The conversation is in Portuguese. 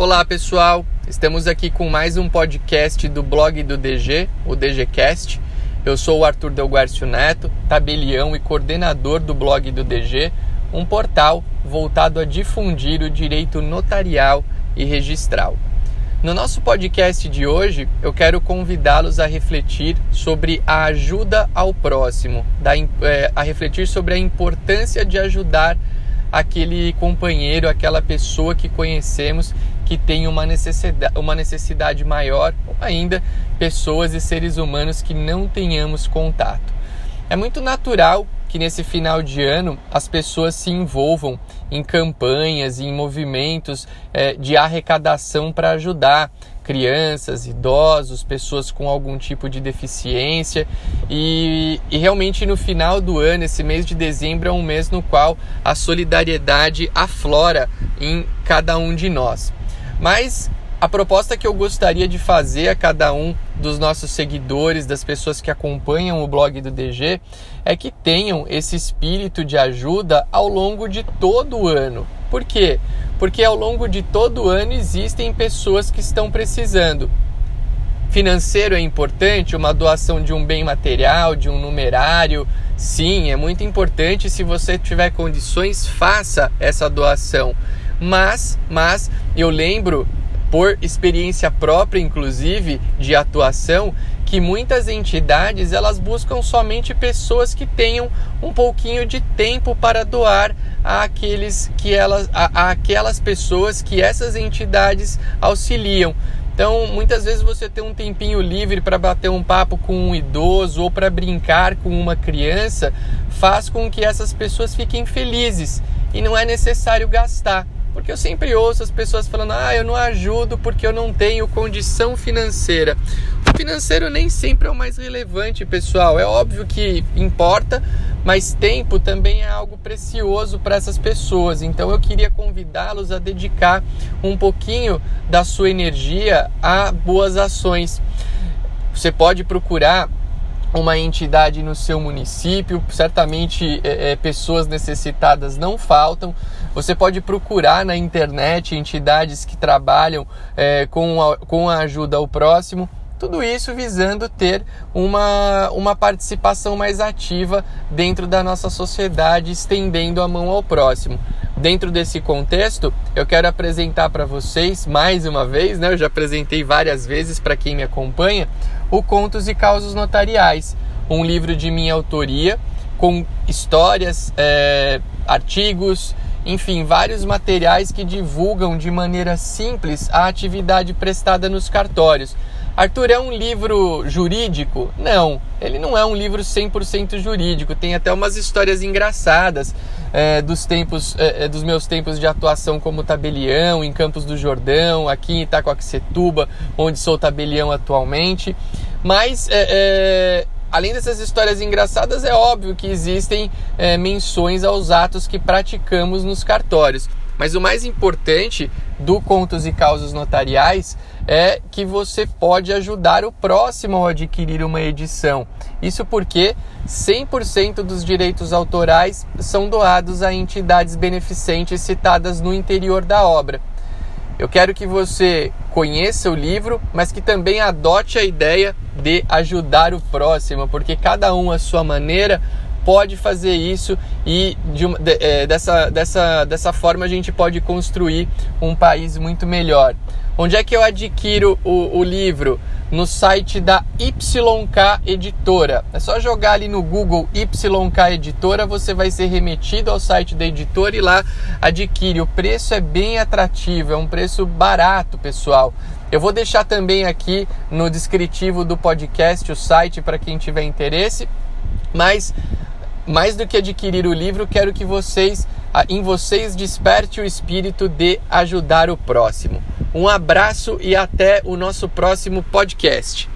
Olá pessoal, estamos aqui com mais um podcast do blog do DG, o DGCast. Eu sou o Arthur Delguercio Neto, tabelião e coordenador do blog do DG, um portal voltado a difundir o direito notarial e registral. No nosso podcast de hoje, eu quero convidá-los a refletir sobre a ajuda ao próximo, é, a refletir sobre a importância de ajudar aquele companheiro, aquela pessoa que conhecemos que tem uma necessidade, uma necessidade maior, ou ainda pessoas e seres humanos que não tenhamos contato. É muito natural que nesse final de ano as pessoas se envolvam em campanhas, em movimentos é, de arrecadação para ajudar crianças, idosos, pessoas com algum tipo de deficiência e, e realmente no final do ano, esse mês de dezembro é um mês no qual a solidariedade aflora em cada um de nós. Mas a proposta que eu gostaria de fazer a cada um dos nossos seguidores, das pessoas que acompanham o blog do DG, é que tenham esse espírito de ajuda ao longo de todo o ano. Por quê? Porque ao longo de todo o ano existem pessoas que estão precisando. Financeiro é importante, uma doação de um bem material, de um numerário. Sim, é muito importante. Se você tiver condições, faça essa doação. Mas, mas eu lembro por experiência própria, inclusive, de atuação, que muitas entidades elas buscam somente pessoas que tenham um pouquinho de tempo para doar àqueles que elas, a, pessoas que essas entidades auxiliam. Então, muitas vezes você tem um tempinho livre para bater um papo com um idoso ou para brincar com uma criança, faz com que essas pessoas fiquem felizes e não é necessário gastar. Porque eu sempre ouço as pessoas falando: ah, eu não ajudo porque eu não tenho condição financeira. O financeiro nem sempre é o mais relevante, pessoal. É óbvio que importa, mas tempo também é algo precioso para essas pessoas. Então eu queria convidá-los a dedicar um pouquinho da sua energia a boas ações. Você pode procurar uma entidade no seu município, certamente é, é, pessoas necessitadas não faltam. Você pode procurar na internet entidades que trabalham é, com, a, com a ajuda ao próximo. Tudo isso visando ter uma, uma participação mais ativa dentro da nossa sociedade, estendendo a mão ao próximo. Dentro desse contexto, eu quero apresentar para vocês mais uma vez, né? Eu já apresentei várias vezes para quem me acompanha, o Contos e Causos Notariais, um livro de minha autoria com histórias, é, artigos, enfim, vários materiais que divulgam de maneira simples a atividade prestada nos cartórios. Arthur, é um livro jurídico? Não, ele não é um livro 100% jurídico. Tem até umas histórias engraçadas é, dos tempos, é, é, dos meus tempos de atuação como tabelião em Campos do Jordão, aqui em Itacoaxetuba, onde sou tabelião atualmente. Mas é, é, além dessas histórias engraçadas, é óbvio que existem é, menções aos atos que praticamos nos cartórios. Mas o mais importante do Contos e Causas Notariais é que você pode ajudar o próximo ao adquirir uma edição. Isso porque 100% dos direitos autorais são doados a entidades beneficentes citadas no interior da obra. Eu quero que você conheça o livro, mas que também adote a ideia de ajudar o próximo, porque cada um à sua maneira pode fazer isso e de, de, é, dessa, dessa, dessa forma a gente pode construir um país muito melhor. Onde é que eu adquiro o, o livro? No site da YK Editora. É só jogar ali no Google YK Editora, você vai ser remetido ao site da editora e lá adquire. O preço é bem atrativo, é um preço barato, pessoal. Eu vou deixar também aqui no descritivo do podcast o site para quem tiver interesse. Mas mais do que adquirir o livro, quero que vocês, em vocês, desperte o espírito de ajudar o próximo. Um abraço e até o nosso próximo podcast.